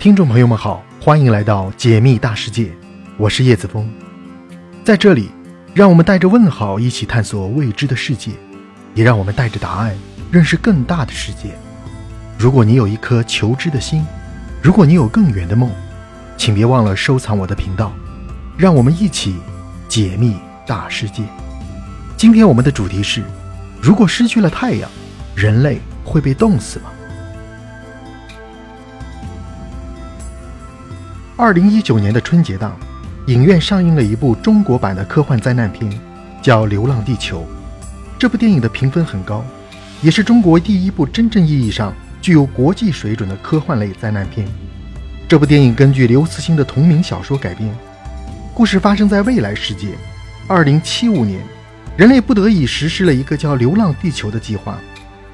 听众朋友们好，欢迎来到解密大世界，我是叶子峰，在这里，让我们带着问号一起探索未知的世界，也让我们带着答案认识更大的世界。如果你有一颗求知的心，如果你有更远的梦，请别忘了收藏我的频道，让我们一起解密大世界。今天我们的主题是：如果失去了太阳，人类会被冻死吗？二零一九年的春节档，影院上映了一部中国版的科幻灾难片，叫《流浪地球》。这部电影的评分很高，也是中国第一部真正意义上具有国际水准的科幻类灾难片。这部电影根据刘慈欣的同名小说改编，故事发生在未来世界。二零七五年，人类不得已实施了一个叫“流浪地球”的计划，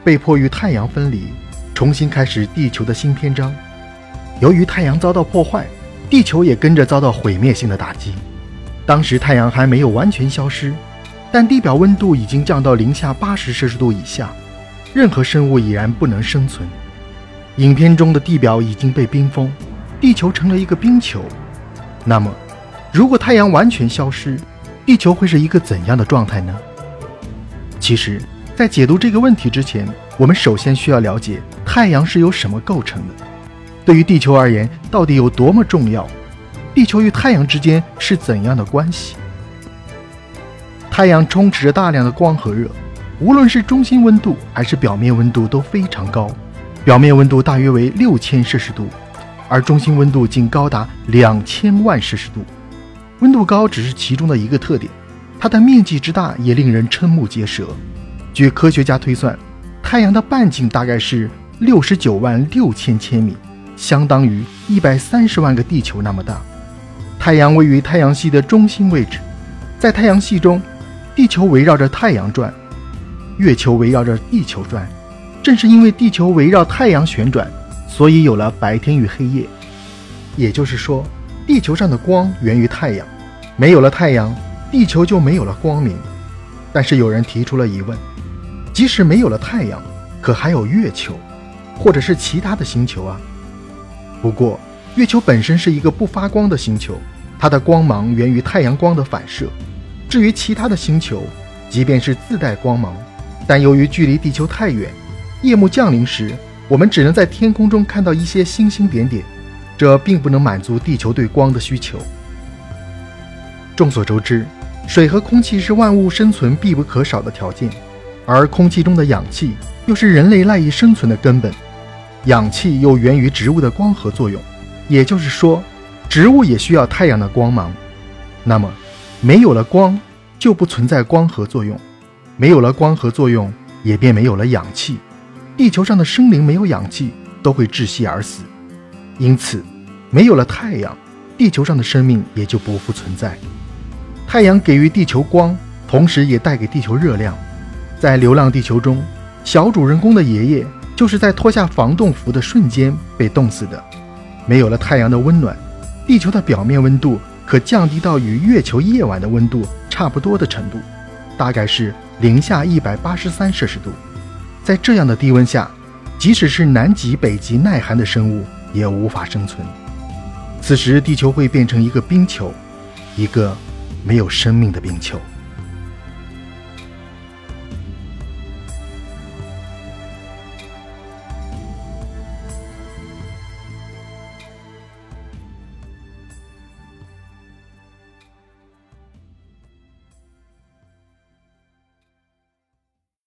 被迫与太阳分离，重新开始地球的新篇章。由于太阳遭到破坏。地球也跟着遭到毁灭性的打击。当时太阳还没有完全消失，但地表温度已经降到零下八十摄氏度以下，任何生物已然不能生存。影片中的地表已经被冰封，地球成了一个冰球。那么，如果太阳完全消失，地球会是一个怎样的状态呢？其实，在解读这个问题之前，我们首先需要了解太阳是由什么构成的。对于地球而言，到底有多么重要？地球与太阳之间是怎样的关系？太阳充斥着大量的光和热，无论是中心温度还是表面温度都非常高。表面温度大约为六千摄氏度，而中心温度竟高达两千万摄氏度。温度高只是其中的一个特点，它的面积之大也令人瞠目结舌。据科学家推算，太阳的半径大概是六十九万六千千米。相当于一百三十万个地球那么大。太阳位于太阳系的中心位置，在太阳系中，地球围绕着太阳转，月球围绕着地球转。正是因为地球围绕太阳旋转，所以有了白天与黑夜。也就是说，地球上的光源于太阳，没有了太阳，地球就没有了光明。但是有人提出了疑问：即使没有了太阳，可还有月球，或者是其他的星球啊？不过，月球本身是一个不发光的星球，它的光芒源于太阳光的反射。至于其他的星球，即便是自带光芒，但由于距离地球太远，夜幕降临时，我们只能在天空中看到一些星星点点，这并不能满足地球对光的需求。众所周知，水和空气是万物生存必不可少的条件，而空气中的氧气又是人类赖以生存的根本。氧气又源于植物的光合作用，也就是说，植物也需要太阳的光芒。那么，没有了光，就不存在光合作用；没有了光合作用，也便没有了氧气。地球上的生灵没有氧气，都会窒息而死。因此，没有了太阳，地球上的生命也就不复存在。太阳给予地球光，同时也带给地球热量。在《流浪地球》中，小主人公的爷爷。就是在脱下防冻服的瞬间被冻死的。没有了太阳的温暖，地球的表面温度可降低到与月球夜晚的温度差不多的程度，大概是零下一百八十三摄氏度。在这样的低温下，即使是南极、北极耐寒的生物也无法生存。此时，地球会变成一个冰球，一个没有生命的冰球。